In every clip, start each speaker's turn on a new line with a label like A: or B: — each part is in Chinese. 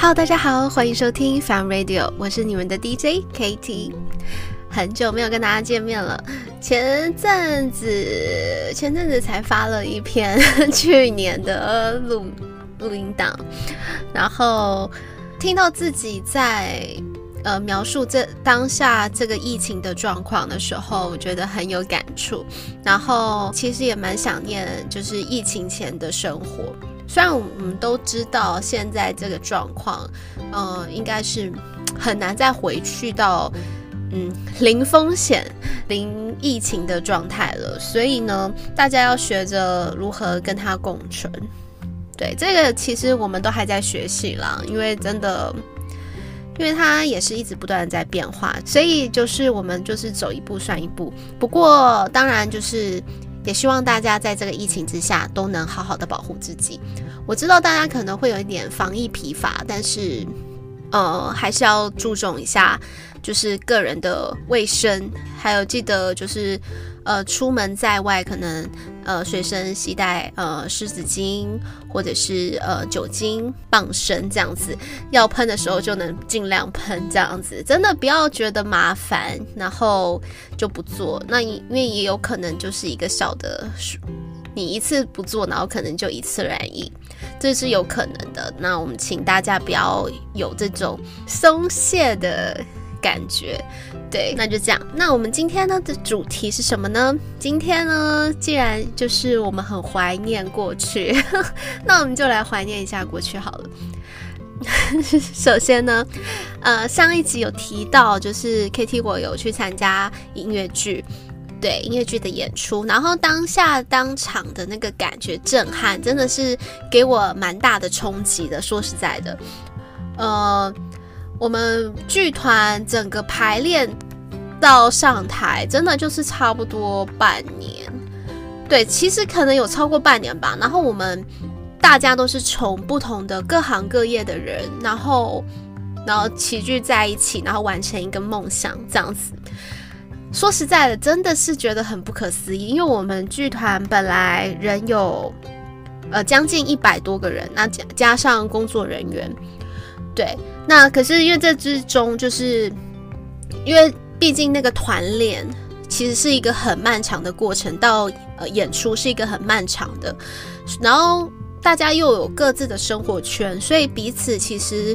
A: Hello，大家好，欢迎收听 Fun Radio，我是你们的 DJ KT。很久没有跟大家见面了，前阵子前阵子才发了一篇 去年的录录音档，然后听到自己在呃描述这当下这个疫情的状况的时候，我觉得很有感触，然后其实也蛮想念就是疫情前的生活。虽然我们都知道现在这个状况，呃，应该是很难再回去到嗯零风险、零疫情的状态了，所以呢，大家要学着如何跟它共存。对，这个其实我们都还在学习啦，因为真的，因为它也是一直不断的在变化，所以就是我们就是走一步算一步。不过当然就是。也希望大家在这个疫情之下都能好好的保护自己。我知道大家可能会有一点防疫疲乏，但是，呃，还是要注重一下，就是个人的卫生，还有记得就是。呃，出门在外可能呃随身携带呃湿纸巾或者是呃酒精傍身这样子，要喷的时候就能尽量喷这样子，真的不要觉得麻烦，然后就不做。那因为也有可能就是一个小的，你一次不做，然后可能就一次染疫，这是有可能的。那我们请大家不要有这种松懈的。感觉，对，那就这样。那我们今天呢的主题是什么呢？今天呢，既然就是我们很怀念过去，那我们就来怀念一下过去好了。首先呢，呃，上一集有提到，就是 KT 我有去参加音乐剧，对，音乐剧的演出，然后当下当场的那个感觉震撼，真的是给我蛮大的冲击的。说实在的，呃。我们剧团整个排练到上台，真的就是差不多半年。对，其实可能有超过半年吧。然后我们大家都是从不同的各行各业的人，然后然后齐聚在一起，然后完成一个梦想，这样子。说实在的，真的是觉得很不可思议，因为我们剧团本来人有呃将近一百多个人，那加加上工作人员，对。那可是因为这之中，就是因为毕竟那个团练其实是一个很漫长的过程，到呃演出是一个很漫长的，然后大家又有各自的生活圈，所以彼此其实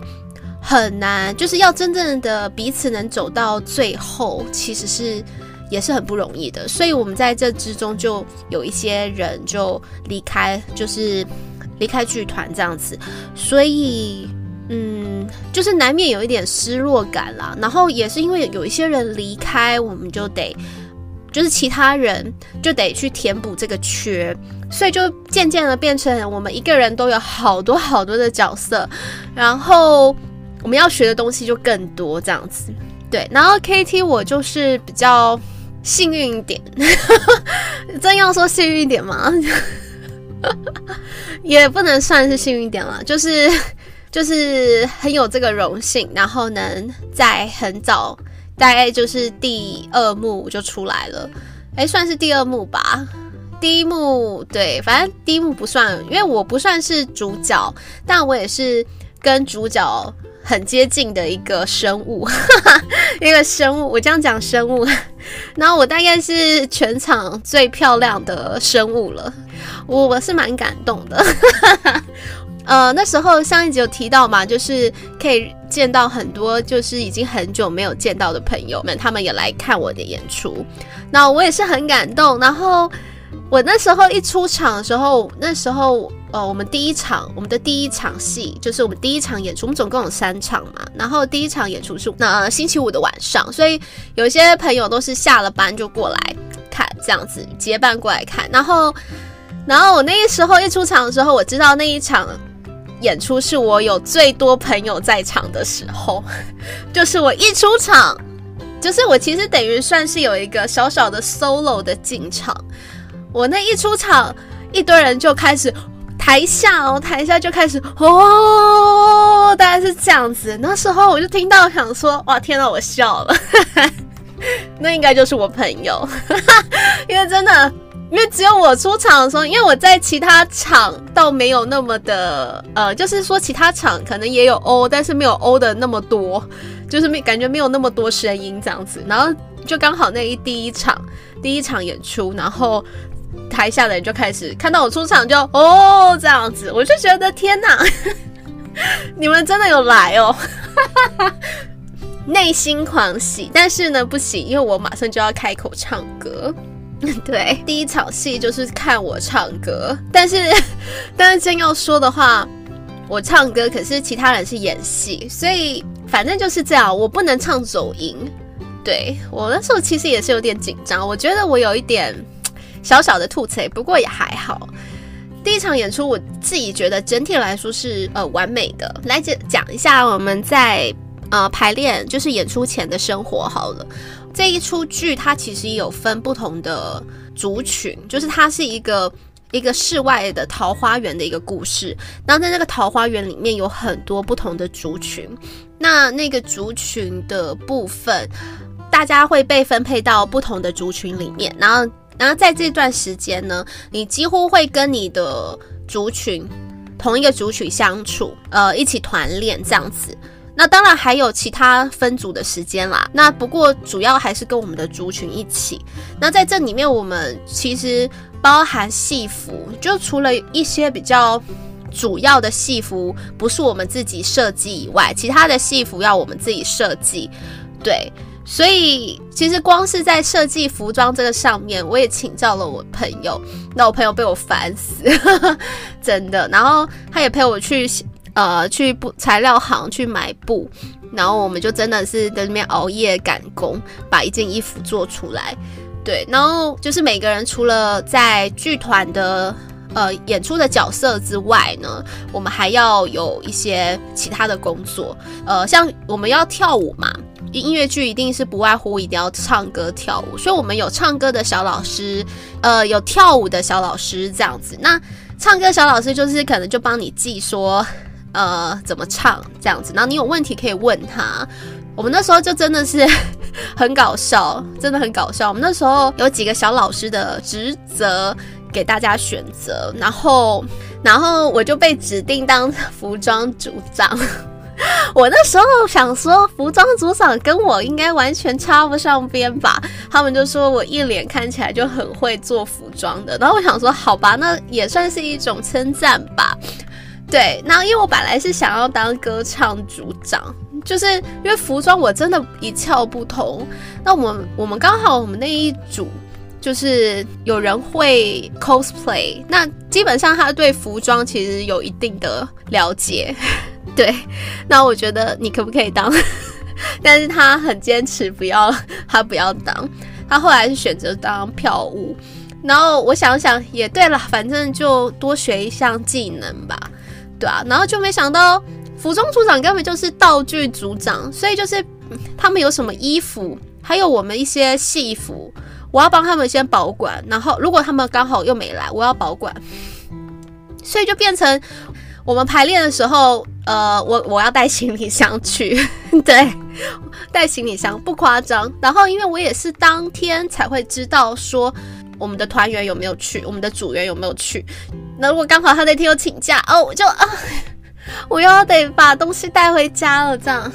A: 很难，就是要真正的彼此能走到最后，其实是也是很不容易的。所以我们在这之中就有一些人就离开，就是离开剧团这样子，所以。嗯，就是难免有一点失落感啦。然后也是因为有一些人离开，我们就得，就是其他人就得去填补这个缺，所以就渐渐的变成我们一个人都有好多好多的角色，然后我们要学的东西就更多这样子。对，然后 KT 我就是比较幸运一点，真要说幸运一点吗？也不能算是幸运点了，就是。就是很有这个荣幸，然后能在很早，大概就是第二幕就出来了，诶，算是第二幕吧。第一幕对，反正第一幕不算，因为我不算是主角，但我也是跟主角很接近的一个生物，哈哈，一个生物。我这样讲生物，然后我大概是全场最漂亮的生物了，我我是蛮感动的。呃，那时候上一集有提到嘛，就是可以见到很多就是已经很久没有见到的朋友们，他们也来看我的演出，那我也是很感动。然后我那时候一出场的时候，那时候呃，我们第一场我们的第一场戏就是我们第一场演出，我们总共有三场嘛。然后第一场演出是那、星期五的晚上，所以有一些朋友都是下了班就过来看，这样子结伴过来看。然后，然后我那个时候一出场的时候，我知道那一场。演出是我有最多朋友在场的时候，就是我一出场，就是我其实等于算是有一个小小的 solo 的进场。我那一出场，一堆人就开始台下哦，台下就开始哦，大概是这样子。那时候我就听到想说，哇，天哪，我笑了，那应该就是我朋友，因为真的因为只有我出场的时候，因为我在其他场倒没有那么的，呃，就是说其他场可能也有哦，但是没有哦的那么多，就是没感觉没有那么多声音这样子。然后就刚好那一第一场第一场演出，然后台下的人就开始看到我出场就哦这样子，我就觉得天哪，你们真的有来哦，内心狂喜，但是呢不行，因为我马上就要开口唱歌。对，第一场戏就是看我唱歌，但是，但是真要说的话，我唱歌，可是其他人是演戏，所以反正就是这样，我不能唱走音。对，我那时候其实也是有点紧张，我觉得我有一点小小的吐槽，不过也还好。第一场演出，我自己觉得整体来说是呃完美的。来讲讲一下我们在呃排练，就是演出前的生活好了。这一出剧它其实有分不同的族群，就是它是一个一个世外的桃花源的一个故事。然后在那个桃花源里面有很多不同的族群，那那个族群的部分，大家会被分配到不同的族群里面。然后，然后在这段时间呢，你几乎会跟你的族群同一个族群相处，呃，一起团练这样子。那当然还有其他分组的时间啦。那不过主要还是跟我们的族群一起。那在这里面，我们其实包含戏服，就除了一些比较主要的戏服不是我们自己设计以外，其他的戏服要我们自己设计。对，所以其实光是在设计服装这个上面，我也请教了我朋友。那我朋友被我烦死，真的。然后他也陪我去。呃，去布材料行去买布，然后我们就真的是在那边熬夜赶工，把一件衣服做出来。对，然后就是每个人除了在剧团的呃演出的角色之外呢，我们还要有一些其他的工作。呃，像我们要跳舞嘛，音乐剧一定是不外乎一定要唱歌跳舞，所以我们有唱歌的小老师，呃，有跳舞的小老师这样子。那唱歌小老师就是可能就帮你记说。呃，怎么唱这样子？然后你有问题可以问他。我们那时候就真的是 很搞笑，真的很搞笑。我们那时候有几个小老师的职责给大家选择，然后，然后我就被指定当服装组长。我那时候想说，服装组长跟我应该完全插不上边吧？他们就说我一脸看起来就很会做服装的。然后我想说，好吧，那也算是一种称赞吧。对，那因为我本来是想要当歌唱组长，就是因为服装我真的一窍不通。那我们我们刚好我们那一组就是有人会 cosplay，那基本上他对服装其实有一定的了解。对，那我觉得你可不可以当？但是他很坚持不要，他不要当。他后来是选择当票务。然后我想想也对了，反正就多学一项技能吧。对啊，然后就没想到服装组长根本就是道具组长，所以就是他们有什么衣服，还有我们一些戏服，我要帮他们先保管。然后如果他们刚好又没来，我要保管，所以就变成我们排练的时候，呃，我我要带行李箱去，对，带行李箱不夸张。然后因为我也是当天才会知道说我们的团员有没有去，我们的组员有没有去。那如果刚好他那天有请假哦，我就啊，我又要得把东西带回家了，这样，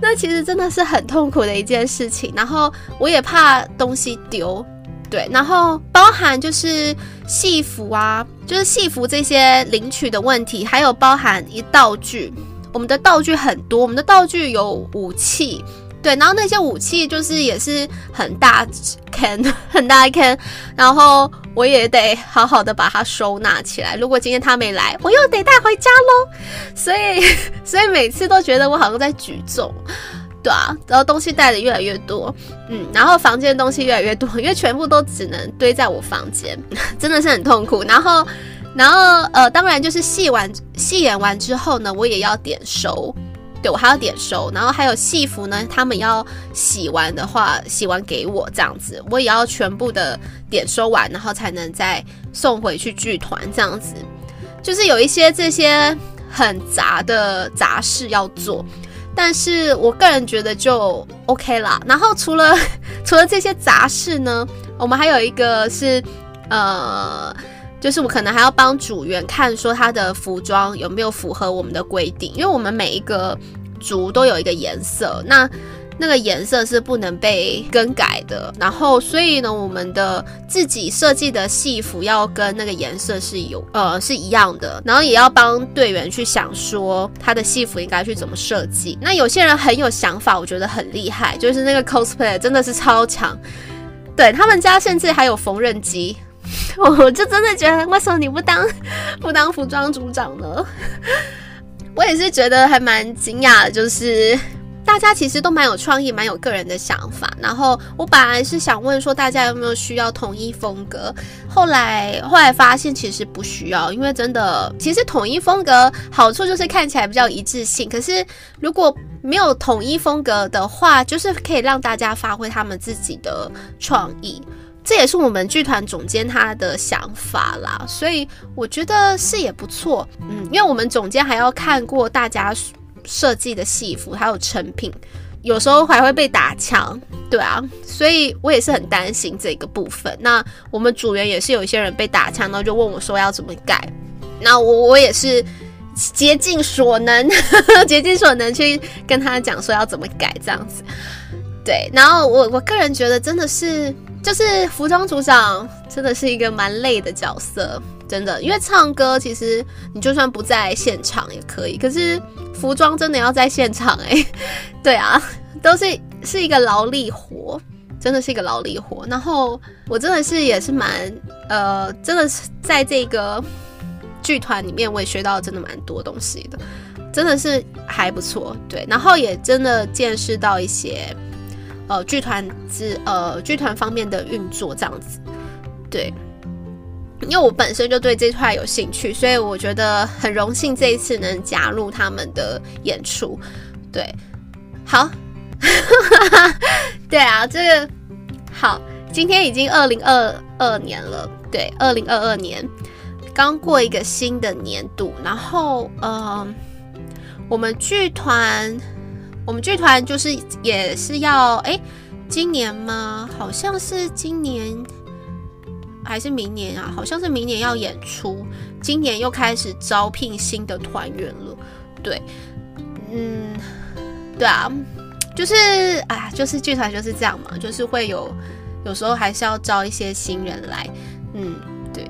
A: 那其实真的是很痛苦的一件事情。然后我也怕东西丢，对，然后包含就是戏服啊，就是戏服这些领取的问题，还有包含一道具，我们的道具很多，我们的道具有武器。对，然后那些武器就是也是很大坑，很大坑，然后我也得好好的把它收纳起来。如果今天他没来，我又得带回家喽。所以，所以每次都觉得我好像在举重，对啊，然后东西带的越来越多，嗯，然后房间的东西越来越多，因为全部都只能堆在我房间，真的是很痛苦。然后，然后呃，当然就是戏完戏演完之后呢，我也要点收。我还要点收，然后还有戏服呢，他们要洗完的话，洗完给我这样子，我也要全部的点收完，然后才能再送回去剧团这样子。就是有一些这些很杂的杂事要做，但是我个人觉得就 OK 啦。然后除了 除了这些杂事呢，我们还有一个是呃，就是我可能还要帮组员看说他的服装有没有符合我们的规定，因为我们每一个组都有一个颜色，那。那个颜色是不能被更改的，然后所以呢，我们的自己设计的戏服要跟那个颜色是有呃是一样的，然后也要帮队员去想说他的戏服应该去怎么设计。那有些人很有想法，我觉得很厉害，就是那个 cosplay 真的是超强，对，他们家甚至还有缝纫机，我就真的觉得为什么你不当不当服装组长呢？我也是觉得还蛮惊讶的，就是。大家其实都蛮有创意，蛮有个人的想法。然后我本来是想问说，大家有没有需要统一风格？后来后来发现其实不需要，因为真的，其实统一风格好处就是看起来比较一致性。可是如果没有统一风格的话，就是可以让大家发挥他们自己的创意。这也是我们剧团总监他的想法啦，所以我觉得是也不错。嗯，因为我们总监还要看过大家。设计的戏服还有成品，有时候还会被打枪，对啊，所以我也是很担心这个部分。那我们组员也是有一些人被打枪，然后就问我说要怎么改。那我我也是竭尽所能，竭尽所能去跟他讲说要怎么改这样子。对，然后我我个人觉得真的是，就是服装组长真的是一个蛮累的角色。真的，因为唱歌其实你就算不在现场也可以，可是服装真的要在现场哎、对啊，都是是一个劳力活，真的是一个劳力活。然后我真的是也是蛮呃，真的是在这个剧团里面，我也学到真的蛮多东西的，真的是还不错。对，然后也真的见识到一些呃剧团之呃剧团方面的运作这样子，对。因为我本身就对这块有兴趣，所以我觉得很荣幸这一次能加入他们的演出。对，好，对啊，这个好，今天已经二零二二年了，对，二零二二年刚过一个新的年度，然后呃，我们剧团，我们剧团就是也是要，哎，今年吗？好像是今年。还是明年啊？好像是明年要演出，今年又开始招聘新的团员了。对，嗯，对啊，就是啊，就是剧团就是这样嘛，就是会有有时候还是要招一些新人来。嗯，对，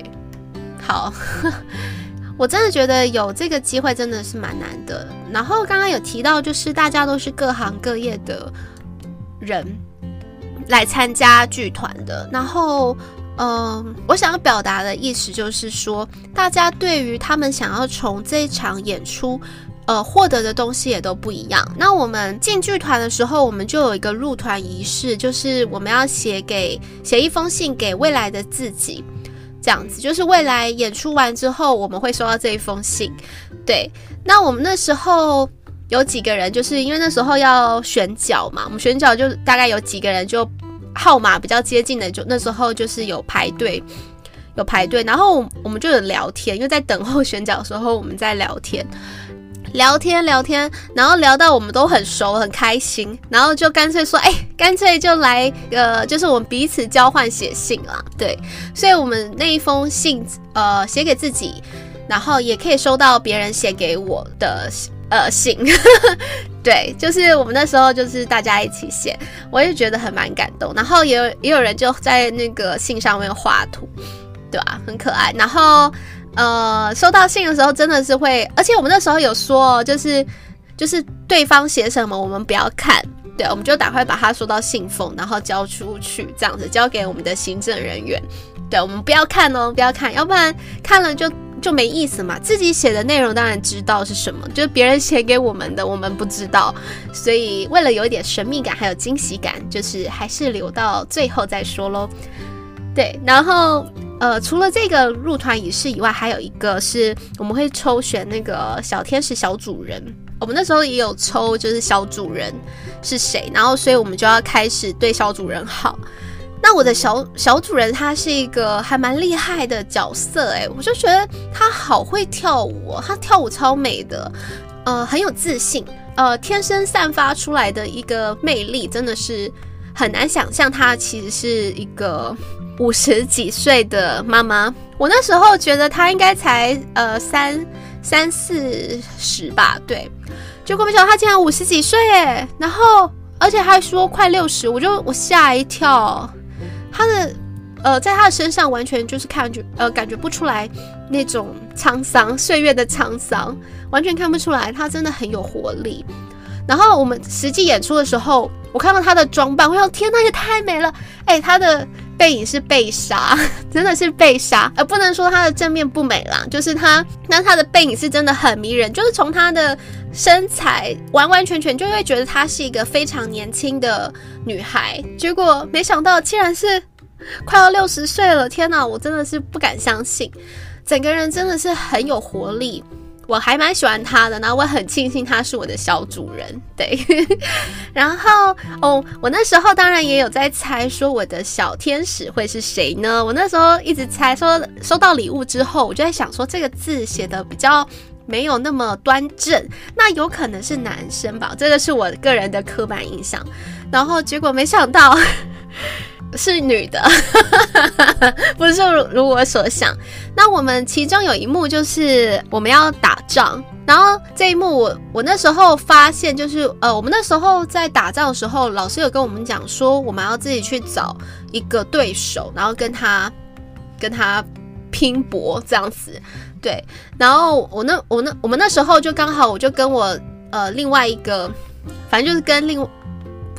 A: 好，我真的觉得有这个机会真的是蛮难的。然后刚刚有提到，就是大家都是各行各业的人来参加剧团的，然后。嗯，我想要表达的意思就是说，大家对于他们想要从这场演出，呃，获得的东西也都不一样。那我们进剧团的时候，我们就有一个入团仪式，就是我们要写给写一封信给未来的自己，这样子，就是未来演出完之后，我们会收到这一封信。对，那我们那时候有几个人，就是因为那时候要选角嘛，我们选角就大概有几个人就。号码比较接近的，就那时候就是有排队，有排队，然后我们就有聊天，因为在等候选角的时候，我们在聊天，聊天聊天，然后聊到我们都很熟，很开心，然后就干脆说，哎，干脆就来，呃，就是我们彼此交换写信啦，对，所以我们那一封信，呃，写给自己，然后也可以收到别人写给我的。呃，信，对，就是我们那时候就是大家一起写，我也觉得很蛮感动。然后也有也有人就在那个信上面画图，对吧？很可爱。然后呃，收到信的时候真的是会，而且我们那时候有说，就是就是对方写什么我们不要看，对，我们就赶快把它收到信封，然后交出去，这样子交给我们的行政人员。对，我们不要看哦，不要看，要不然看了就。就没意思嘛，自己写的内容当然知道是什么，就是别人写给我们的，我们不知道，所以为了有一点神秘感，还有惊喜感，就是还是留到最后再说喽。对，然后呃，除了这个入团仪式以外，还有一个是我们会抽选那个小天使小主人，我们那时候也有抽，就是小主人是谁，然后所以我们就要开始对小主人好。那我的小小主人他是一个还蛮厉害的角色诶，我就觉得他好会跳舞哦，他跳舞超美的，呃，很有自信，呃，天生散发出来的一个魅力真的是很难想象，他其实是一个五十几岁的妈妈，我那时候觉得她应该才呃三三四十吧，对，结果没想到她竟然五十几岁诶，然后而且还说快六十，我就我吓一跳，她的呃在她的身上完全就是看觉呃感觉不出来那种沧桑岁月的沧桑，完全看不出来，她真的很有活力。然后我们实际演出的时候，我看到她的装扮，我想天呐，也太美了，诶，她的。背影是被杀，真的是被杀，而不能说她的正面不美啦，就是她，那她的背影是真的很迷人，就是从她的身材完完全全就会觉得她是一个非常年轻的女孩，结果没想到竟然是快要六十岁了，天哪，我真的是不敢相信，整个人真的是很有活力。我还蛮喜欢他的，然后我很庆幸他是我的小主人，对。然后哦，我那时候当然也有在猜，说我的小天使会是谁呢？我那时候一直猜，说收到礼物之后，我就在想说这个字写的比较没有那么端正，那有可能是男生吧？这个是我个人的刻板印象。然后结果没想到。是女的，不是如如我所想。那我们其中有一幕就是我们要打仗，然后这一幕我我那时候发现就是呃，我们那时候在打仗的时候，老师有跟我们讲说，我们要自己去找一个对手，然后跟他跟他拼搏这样子。对，然后我那我那我们那时候就刚好我就跟我呃另外一个，反正就是跟另。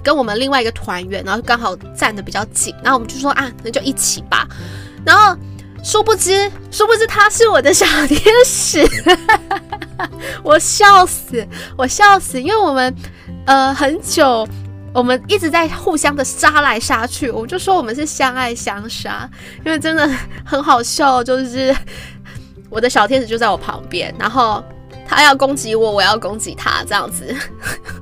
A: 跟我们另外一个团员，然后刚好站得比较紧，然后我们就说啊，那就一起吧。然后殊不知，殊不知他是我的小天使，我笑死，我笑死，因为我们呃很久，我们一直在互相的杀来杀去，我们就说我们是相爱相杀，因为真的很好笑，就是我的小天使就在我旁边，然后。他要攻击我，我要攻击他，这样子，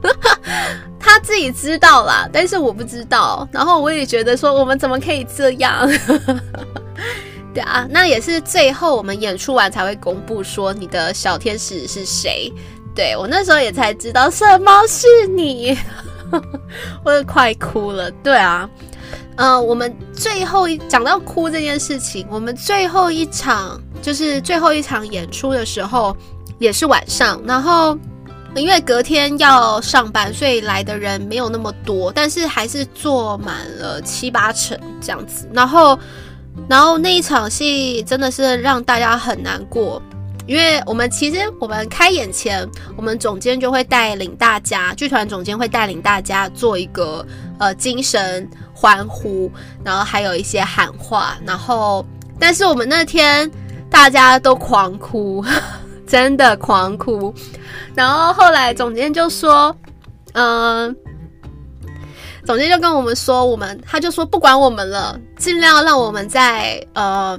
A: 他自己知道啦，但是我不知道。然后我也觉得说，我们怎么可以这样？对啊，那也是最后我们演出完才会公布说你的小天使是谁。对，我那时候也才知道什么是你，我也快哭了。对啊，嗯、我们最后一讲到哭这件事情，我们最后一场就是最后一场演出的时候。也是晚上，然后因为隔天要上班，所以来的人没有那么多，但是还是坐满了七八成这样子。然后，然后那一场戏真的是让大家很难过，因为我们其实我们开演前，我们总监就会带领大家，剧团总监会带领大家做一个呃精神欢呼，然后还有一些喊话，然后但是我们那天大家都狂哭。真的狂哭，然后后来总监就说：“嗯、总监就跟我们说，我们他就说不管我们了，尽量让我们在呃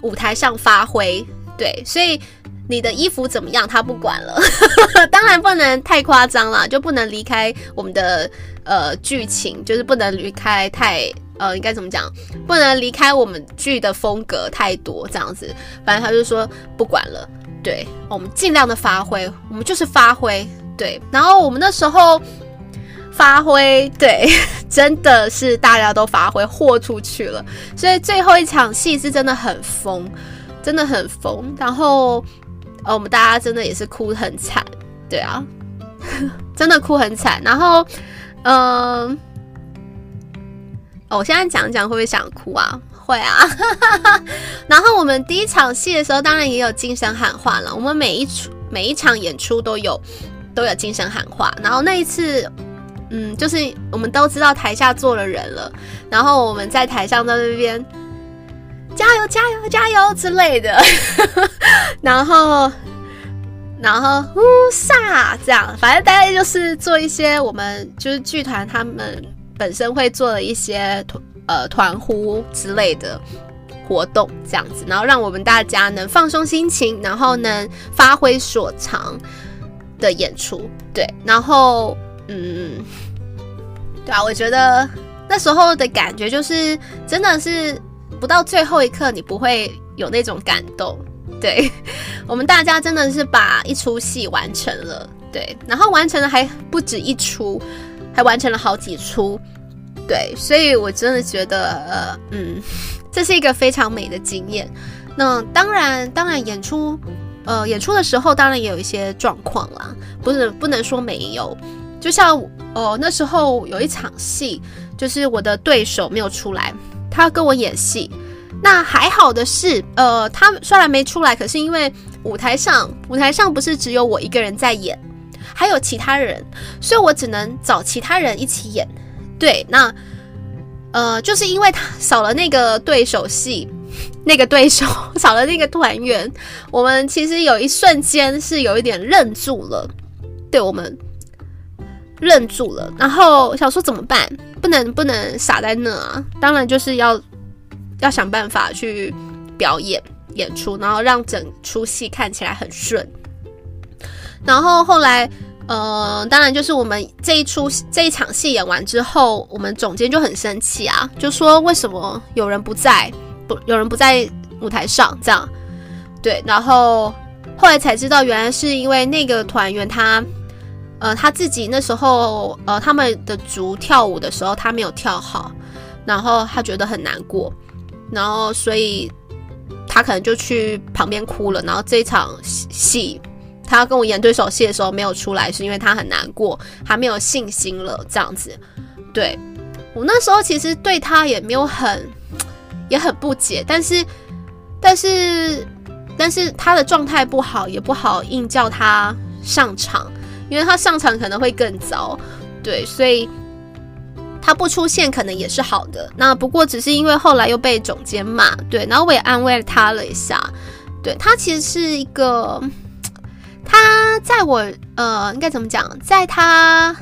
A: 舞台上发挥。对，所以你的衣服怎么样，他不管了。当然不能太夸张了，就不能离开我们的呃剧情，就是不能离开太呃应该怎么讲，不能离开我们剧的风格太多这样子。反正他就说不管了。”对，我们尽量的发挥，我们就是发挥。对，然后我们那时候发挥，对，真的是大家都发挥，豁出去了。所以最后一场戏是真的很疯，真的很疯。然后，呃，我们大家真的也是哭得很惨，对啊，真的哭很惨。然后，嗯、我现在讲讲会不会想哭啊？会啊，然后我们第一场戏的时候，当然也有精神喊话了。我们每一出每一场演出都有都有精神喊话。然后那一次，嗯，就是我们都知道台下坐了人了，然后我们在台上在那边加油加油加油之类的，然后然后呼撒这样，反正大概就是做一些我们就是剧团他们本身会做的一些。呃，团呼之类的活动这样子，然后让我们大家能放松心情，然后能发挥所长的演出。对，然后嗯，对啊，我觉得那时候的感觉就是，真的是不到最后一刻，你不会有那种感动。对，我们大家真的是把一出戏完成了，对，然后完成了还不止一出，还完成了好几出。对，所以我真的觉得，呃，嗯，这是一个非常美的经验。那当然，当然演出，呃，演出的时候当然也有一些状况啦，不是不能说没有。就像哦、呃，那时候有一场戏，就是我的对手没有出来，他跟我演戏。那还好的是，呃，他虽然没出来，可是因为舞台上舞台上不是只有我一个人在演，还有其他人，所以我只能找其他人一起演。对，那呃，就是因为他少了那个对手戏，那个对手 少了那个团员，我们其实有一瞬间是有一点愣住了，对，我们愣住了，然后想说怎么办？不能不能傻在那啊！当然就是要要想办法去表演演出，然后让整出戏看起来很顺。然后后来。呃，当然就是我们这一出这一场戏演完之后，我们总监就很生气啊，就说为什么有人不在，不有人不在舞台上这样，对，然后后来才知道，原来是因为那个团员他，呃，他自己那时候呃他们的组跳舞的时候他没有跳好，然后他觉得很难过，然后所以他可能就去旁边哭了，然后这一场戏。他要跟我演对手戏的时候没有出来，是因为他很难过，还没有信心了这样子。对，我那时候其实对他也没有很，也很不解，但是，但是，但是他的状态不好，也不好硬叫他上场，因为他上场可能会更糟。对，所以他不出现可能也是好的。那不过只是因为后来又被总监骂，对，然后我也安慰了他了一下。对，他其实是一个。他在我呃，应该怎么讲？在他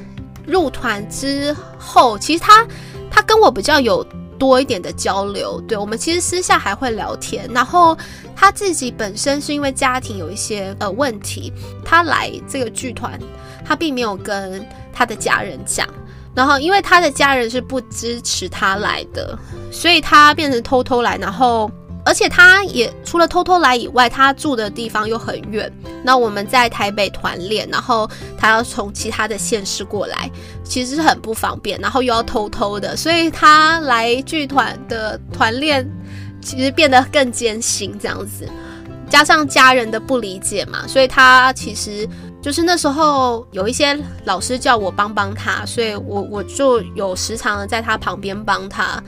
A: 入团之后，其实他他跟我比较有多一点的交流。对，我们其实私下还会聊天。然后他自己本身是因为家庭有一些呃问题，他来这个剧团，他并没有跟他的家人讲。然后因为他的家人是不支持他来的，所以他变成偷偷来，然后。而且他也除了偷偷来以外，他住的地方又很远。那我们在台北团练，然后他要从其他的县市过来，其实是很不方便。然后又要偷偷的，所以他来剧团的团练其实变得更艰辛。这样子，加上家人的不理解嘛，所以他其实就是那时候有一些老师叫我帮帮他，所以我我就有时常的在他旁边帮他。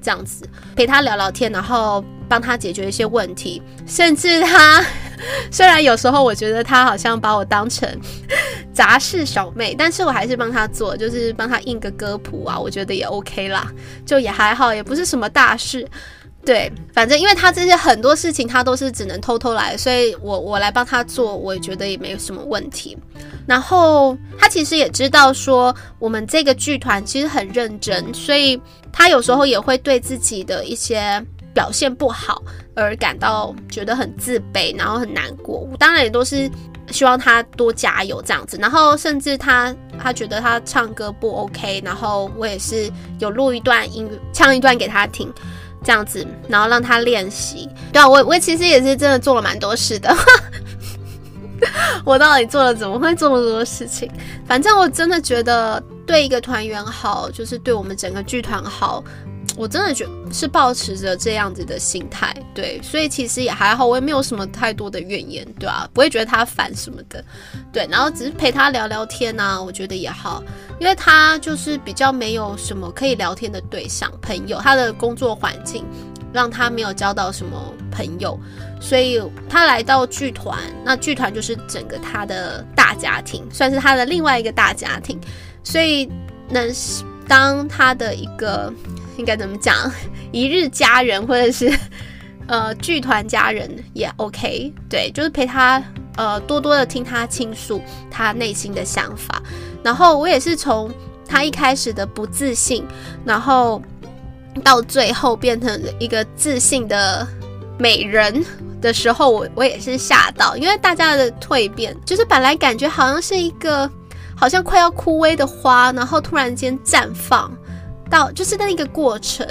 A: 这样子陪他聊聊天，然后帮他解决一些问题，甚至他 虽然有时候我觉得他好像把我当成杂事小妹，但是我还是帮他做，就是帮他印个歌谱啊，我觉得也 OK 啦，就也还好，也不是什么大事。对，反正因为他这些很多事情他都是只能偷偷来，所以我我来帮他做，我也觉得也没有什么问题。然后他其实也知道说我们这个剧团其实很认真，所以他有时候也会对自己的一些表现不好而感到觉得很自卑，然后很难过。我当然也都是希望他多加油这样子。然后甚至他他觉得他唱歌不 OK，然后我也是有录一段音，唱一段给他听。这样子，然后让他练习。对啊，我我其实也是真的做了蛮多事的。我到底做了怎么会这么多事情？反正我真的觉得对一个团员好，就是对我们整个剧团好。我真的觉是保持着这样子的心态，对，所以其实也还好，我也没有什么太多的怨言，对啊，不会觉得他烦什么的，对，然后只是陪他聊聊天啊，我觉得也好，因为他就是比较没有什么可以聊天的对象朋友，他的工作环境让他没有交到什么朋友，所以他来到剧团，那剧团就是整个他的大家庭，算是他的另外一个大家庭，所以能当他的一个。应该怎么讲？一日家人，或者是呃剧团家人也 OK。对，就是陪他呃多多的听他倾诉他内心的想法。然后我也是从他一开始的不自信，然后到最后变成一个自信的美人的时候，我我也是吓到，因为大家的蜕变，就是本来感觉好像是一个好像快要枯萎的花，然后突然间绽放。到就是那一个过程，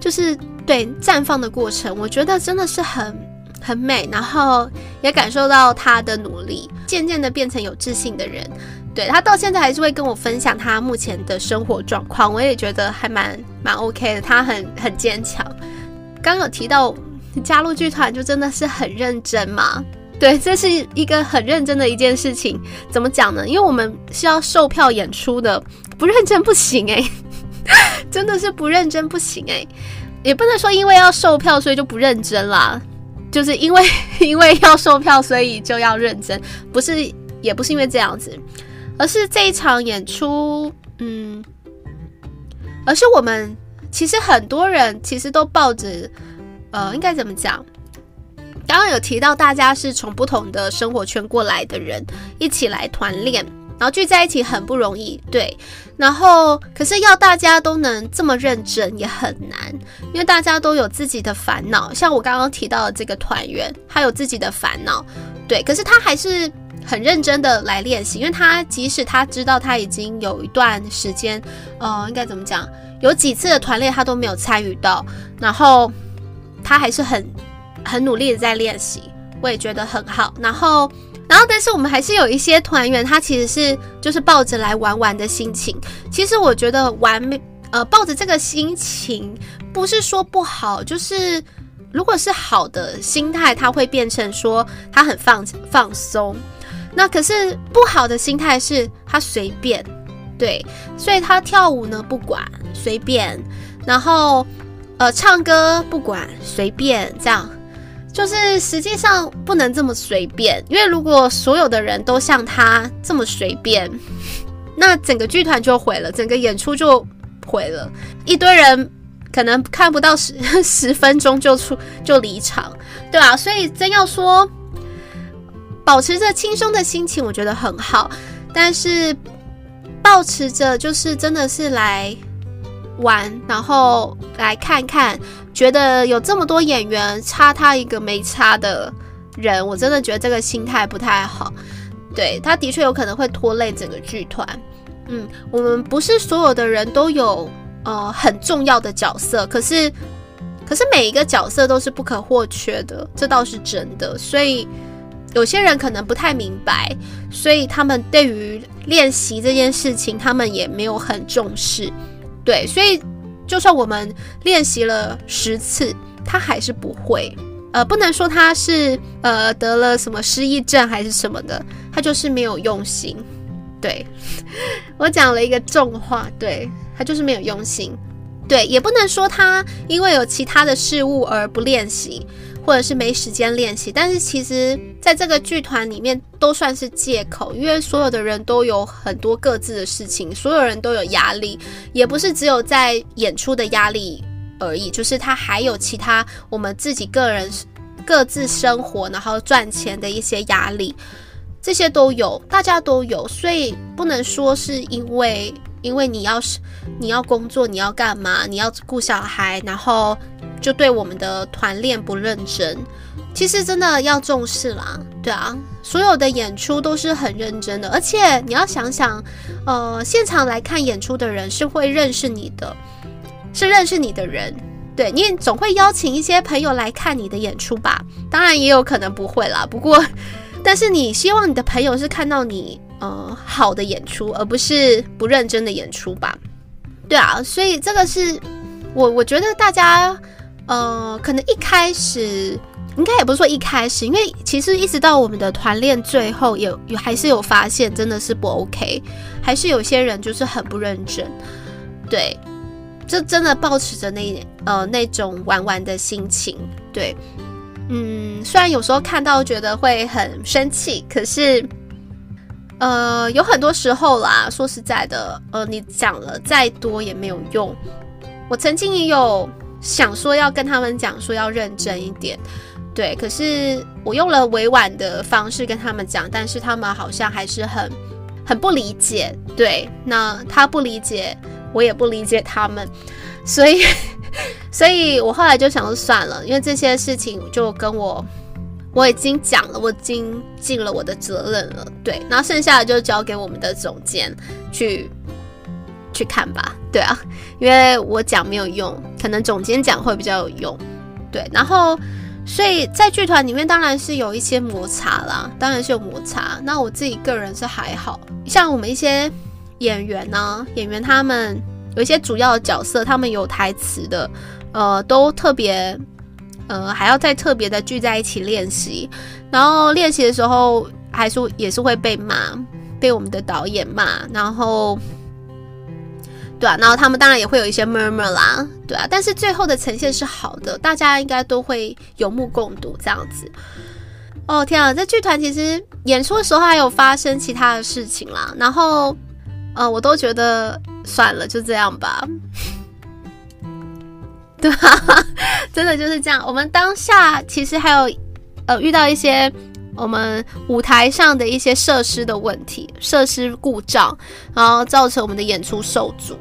A: 就是对绽放的过程，我觉得真的是很很美，然后也感受到他的努力，渐渐的变成有自信的人。对，他到现在还是会跟我分享他目前的生活状况，我也觉得还蛮蛮 OK 的。他很很坚强。刚有提到加入剧团就真的是很认真嘛？对，这是一个很认真的一件事情。怎么讲呢？因为我们是要售票演出的，不认真不行诶。真的是不认真不行诶。也不能说因为要售票所以就不认真啦，就是因为 因为要售票所以就要认真，不是，也不是因为这样子。而是这一场演出，嗯，而是我们其实很多人其实都抱着，呃，应该怎么讲？刚刚有提到大家是从不同的生活圈过来的人，一起来团练，然后聚在一起很不容易，对。然后可是要大家都能这么认真也很难，因为大家都有自己的烦恼。像我刚刚提到的这个团员，他有自己的烦恼，对。可是他还是。很认真的来练习，因为他即使他知道他已经有一段时间，呃，应该怎么讲？有几次的团练他都没有参与到，然后他还是很很努力的在练习，我也觉得很好。然后，然后，但是我们还是有一些团员，他其实是就是抱着来玩玩的心情。其实我觉得玩，呃，抱着这个心情不是说不好，就是如果是好的心态，他会变成说他很放放松。那可是不好的心态是他随便，对，所以他跳舞呢不管随便，然后呃唱歌不管随便，这样就是实际上不能这么随便，因为如果所有的人都像他这么随便，那整个剧团就毁了，整个演出就毁了，一堆人可能看不到十十分钟就出就离场，对啊，所以真要说。保持着轻松的心情，我觉得很好。但是，保持着就是真的是来玩，然后来看看，觉得有这么多演员，差他一个没差的人，我真的觉得这个心态不太好。对，他的确有可能会拖累整个剧团。嗯，我们不是所有的人都有呃很重要的角色，可是可是每一个角色都是不可或缺的，这倒是真的。所以。有些人可能不太明白，所以他们对于练习这件事情，他们也没有很重视。对，所以就算我们练习了十次，他还是不会。呃，不能说他是呃得了什么失忆症还是什么的，他就是没有用心。对，我讲了一个重话，对，他就是没有用心。对，也不能说他因为有其他的事物而不练习。或者是没时间练习，但是其实在这个剧团里面都算是借口，因为所有的人都有很多各自的事情，所有人都有压力，也不是只有在演出的压力而已，就是他还有其他我们自己个人各自生活，然后赚钱的一些压力，这些都有，大家都有，所以不能说是因为。因为你要是你要工作，你要干嘛？你要顾小孩，然后就对我们的团练不认真。其实真的要重视啦，对啊，所有的演出都是很认真的，而且你要想想，呃，现场来看演出的人是会认识你的，是认识你的人，对，你总会邀请一些朋友来看你的演出吧？当然也有可能不会啦，不过，但是你希望你的朋友是看到你。呃，好的演出，而不是不认真的演出吧？对啊，所以这个是我我觉得大家呃，可能一开始应该也不是说一开始，因为其实一直到我们的团练最后有，有还是有发现真的是不 OK，还是有些人就是很不认真，对，就真的抱持着那呃那种玩玩的心情，对，嗯，虽然有时候看到觉得会很生气，可是。呃，有很多时候啦，说实在的，呃，你讲了再多也没有用。我曾经也有想说要跟他们讲说要认真一点，对，可是我用了委婉的方式跟他们讲，但是他们好像还是很很不理解，对，那他不理解，我也不理解他们，所以，所以我后来就想说算了，因为这些事情就跟我。我已经讲了，我已经尽了我的责任了，对，然后剩下的就交给我们的总监去去看吧，对啊，因为我讲没有用，可能总监讲会比较有用，对，然后所以在剧团里面当然是有一些摩擦啦，当然是有摩擦。那我自己个人是还好，像我们一些演员呢、演员他们有一些主要的角色，他们有台词的，呃，都特别，呃，还要再特别的聚在一起练习。然后练习的时候，还是也是会被骂，被我们的导演骂，然后。对啊，然后他们当然也会有一些 murmur 啦，对啊，但是最后的呈现是好的，大家应该都会有目共睹这样子。哦天啊，在剧团其实演出的时候还有发生其他的事情啦，然后呃，我都觉得算了，就这样吧。对啊，真的就是这样。我们当下其实还有呃遇到一些我们舞台上的一些设施的问题，设施故障，然后造成我们的演出受阻。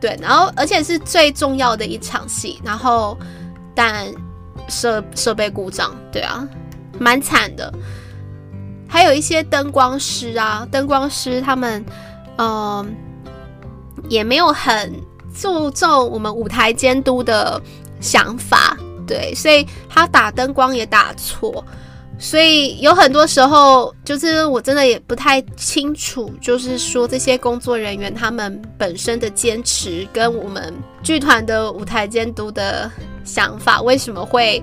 A: 对，然后而且是最重要的一场戏，然后但设设备故障，对啊，蛮惨的。还有一些灯光师啊，灯光师他们嗯、呃、也没有很注重我们舞台监督的想法，对，所以他打灯光也打错。所以有很多时候，就是我真的也不太清楚，就是说这些工作人员他们本身的坚持跟我们剧团的舞台监督的想法为什么会，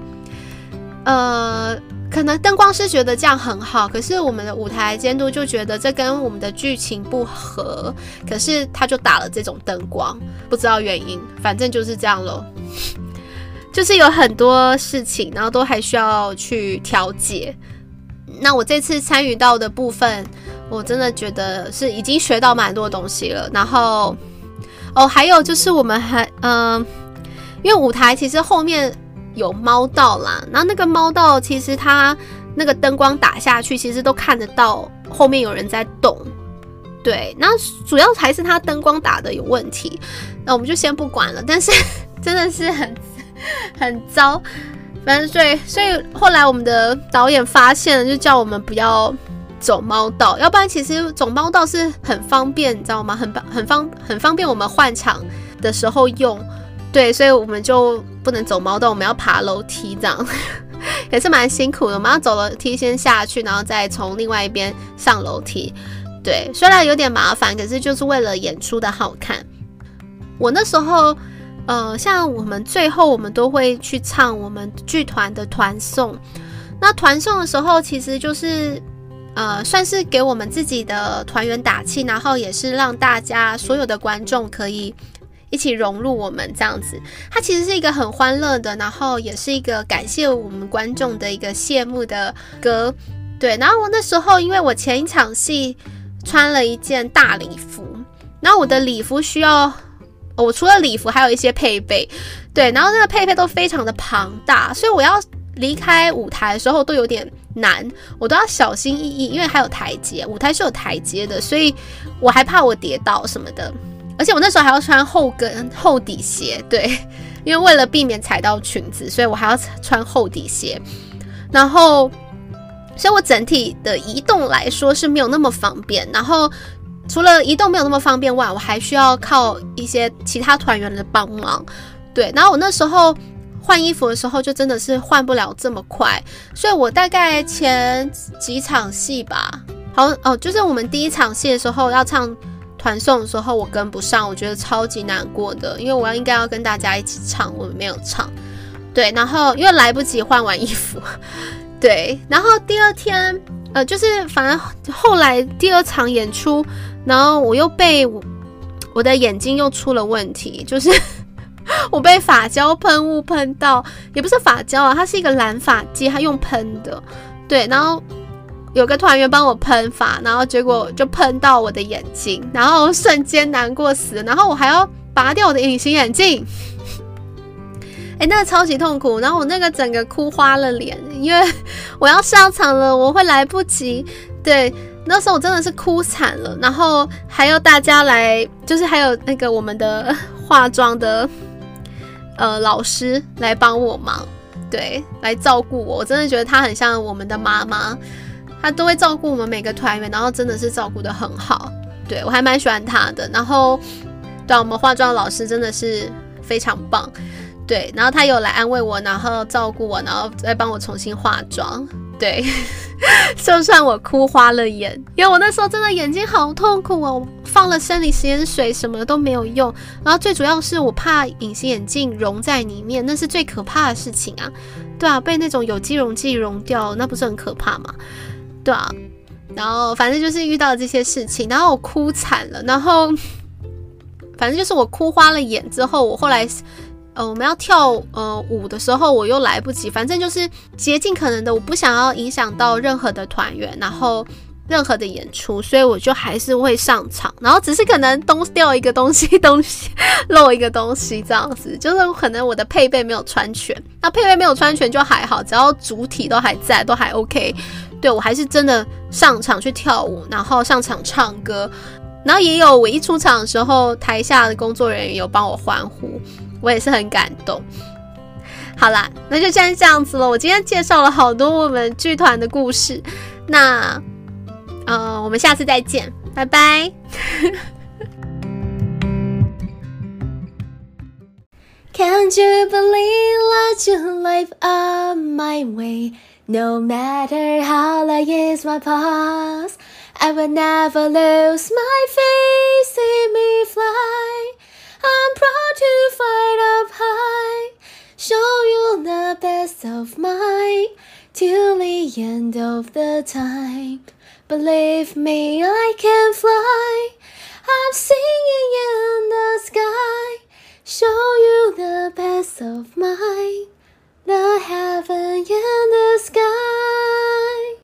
A: 呃，可能灯光师觉得这样很好，可是我们的舞台监督就觉得这跟我们的剧情不合，可是他就打了这种灯光，不知道原因，反正就是这样喽。就是有很多事情，然后都还需要去调解。那我这次参与到的部分，我真的觉得是已经学到蛮多东西了。然后，哦，还有就是我们还，嗯、因为舞台其实后面有猫道啦，然后那个猫道其实它那个灯光打下去，其实都看得到后面有人在动。对，那主要还是它灯光打的有问题。那我们就先不管了。但是 真的是很。很糟，反正所以所以后来我们的导演发现了，就叫我们不要走猫道，要不然其实走猫道是很方便，你知道吗？很很方很方便我们换场的时候用。对，所以我们就不能走猫道，我们要爬楼梯，这样 也是蛮辛苦的。我们要走楼梯先下去，然后再从另外一边上楼梯。对，虽然有点麻烦，可是就是为了演出的好看。我那时候。呃，像我们最后我们都会去唱我们剧团的团颂。那团颂的时候，其实就是呃，算是给我们自己的团员打气，然后也是让大家所有的观众可以一起融入我们这样子。它其实是一个很欢乐的，然后也是一个感谢我们观众的一个谢幕的歌。对，然后我那时候因为我前一场戏穿了一件大礼服，然后我的礼服需要。我除了礼服，还有一些配备，对，然后那个配备都非常的庞大，所以我要离开舞台的时候都有点难，我都要小心翼翼，因为还有台阶，舞台是有台阶的，所以我还怕我跌倒什么的，而且我那时候还要穿后跟厚底鞋，对，因为为了避免踩到裙子，所以我还要穿厚底鞋，然后，所以我整体的移动来说是没有那么方便，然后。除了移动没有那么方便外，我还需要靠一些其他团员的帮忙。对，然后我那时候换衣服的时候，就真的是换不了这么快，所以我大概前几场戏吧，好哦，就是我们第一场戏的时候要唱团送的时候，我跟不上，我觉得超级难过的，因为我要应该要跟大家一起唱，我没有唱。对，然后因为来不及换完衣服，对，然后第二天，呃，就是反正后来第二场演出。然后我又被我，我的眼睛又出了问题，就是 我被发胶喷雾喷到，也不是发胶啊，它是一个染发剂，它用喷的，对。然后有个团员帮我喷发，然后结果就喷到我的眼睛，然后瞬间难过死了，然后我还要拔掉我的隐形眼镜，哎，那个超级痛苦，然后我那个整个哭花了脸，因为我要上场了，我会来不及，对。那时候我真的是哭惨了，然后还要大家来，就是还有那个我们的化妆的呃老师来帮我忙，对，来照顾我。我真的觉得她很像我们的妈妈，他都会照顾我们每个团员，然后真的是照顾得很好。对，我还蛮喜欢他的。然后对啊，我们化妆老师真的是非常棒。对，然后他有来安慰我，然后照顾我，然后再帮我重新化妆。对，就算我哭花了眼，因为我那时候真的眼睛好痛苦哦，放了生理食盐水什么都没有用，然后最主要是我怕隐形眼镜融在里面，那是最可怕的事情啊，对啊，被那种有机溶剂溶掉，那不是很可怕吗？对啊，然后反正就是遇到这些事情，然后我哭惨了，然后 反正就是我哭花了眼之后，我后来。呃，我们要跳呃舞的时候，我又来不及。反正就是竭尽可能的，我不想要影响到任何的团员，然后任何的演出，所以我就还是会上场。然后只是可能东掉一个东西，东西漏一个东西这样子，就是可能我的配备没有穿全。那配备没有穿全就还好，只要主体都还在，都还 OK。对，我还是真的上场去跳舞，然后上场唱歌，然后也有我一出场的时候，台下的工作人员有帮我欢呼。我也是很感动。好啦，那就先这样子了。我今天介绍了好多我们剧团的故事，那呃，我们下次再见，拜拜。Can't you believe that your life on my way? No matter how long is my past, I will never lose my faith. See me fly. I'm proud to fight up high, show you the best of mine till the end of the time. Believe me, I can fly. I'm singing in the sky, show you the best of the heaven and the sky.